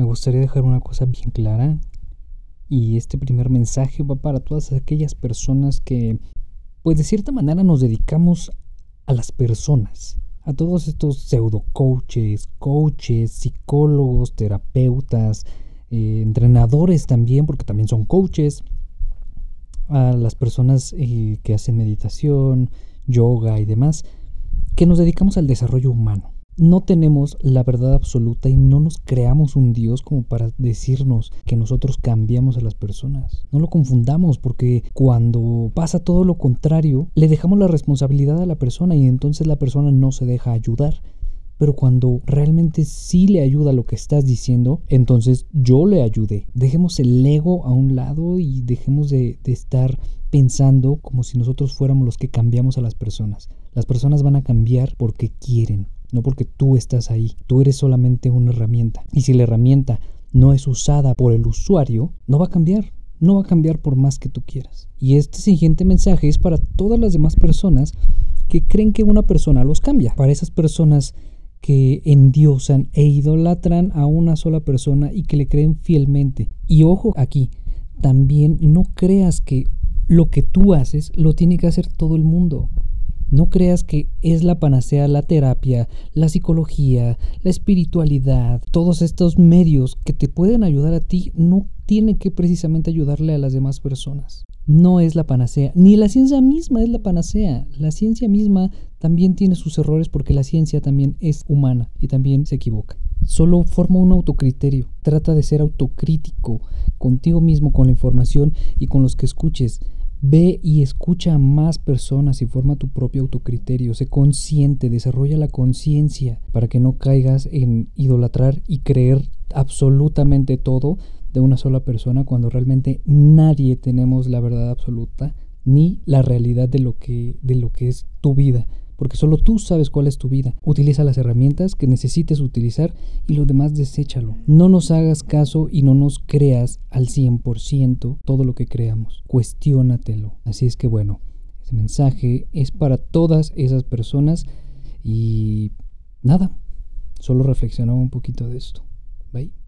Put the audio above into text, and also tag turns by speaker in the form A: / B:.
A: me gustaría dejar una cosa bien clara. Y este primer mensaje va para todas aquellas personas que, pues de cierta manera nos dedicamos a las personas. A todos estos pseudo coaches, coaches, psicólogos, terapeutas, eh, entrenadores también, porque también son coaches. A las personas eh, que hacen meditación, yoga y demás, que nos dedicamos al desarrollo humano no tenemos la verdad absoluta y no nos creamos un Dios como para decirnos que nosotros cambiamos a las personas. No lo confundamos porque cuando pasa todo lo contrario, le dejamos la responsabilidad a la persona y entonces la persona no se deja ayudar. Pero cuando realmente sí le ayuda lo que estás diciendo, entonces yo le ayudé. Dejemos el ego a un lado y dejemos de, de estar pensando como si nosotros fuéramos los que cambiamos a las personas. Las personas van a cambiar porque quieren, no porque tú estás ahí. Tú eres solamente una herramienta. Y si la herramienta no es usada por el usuario, no va a cambiar. No va a cambiar por más que tú quieras. Y este siguiente mensaje es para todas las demás personas que creen que una persona los cambia. Para esas personas que endiosan e idolatran a una sola persona y que le creen fielmente. Y ojo aquí, también no creas que lo que tú haces lo tiene que hacer todo el mundo. No creas que es la panacea la terapia, la psicología, la espiritualidad, todos estos medios que te pueden ayudar a ti no tienen que precisamente ayudarle a las demás personas. No es la panacea, ni la ciencia misma es la panacea. La ciencia misma también tiene sus errores porque la ciencia también es humana y también se equivoca. Solo forma un autocriterio. Trata de ser autocrítico contigo mismo, con la información y con los que escuches. Ve y escucha a más personas y forma tu propio autocriterio. Sé consciente, desarrolla la conciencia para que no caigas en idolatrar y creer absolutamente todo de una sola persona cuando realmente nadie tenemos la verdad absoluta ni la realidad de lo que, de lo que es tu vida porque solo tú sabes cuál es tu vida. Utiliza las herramientas que necesites utilizar y lo demás deséchalo. No nos hagas caso y no nos creas al 100% todo lo que creamos. Cuestiónatelo. Así es que bueno, ese mensaje es para todas esas personas y nada, solo reflexionaba un poquito de esto. Bye.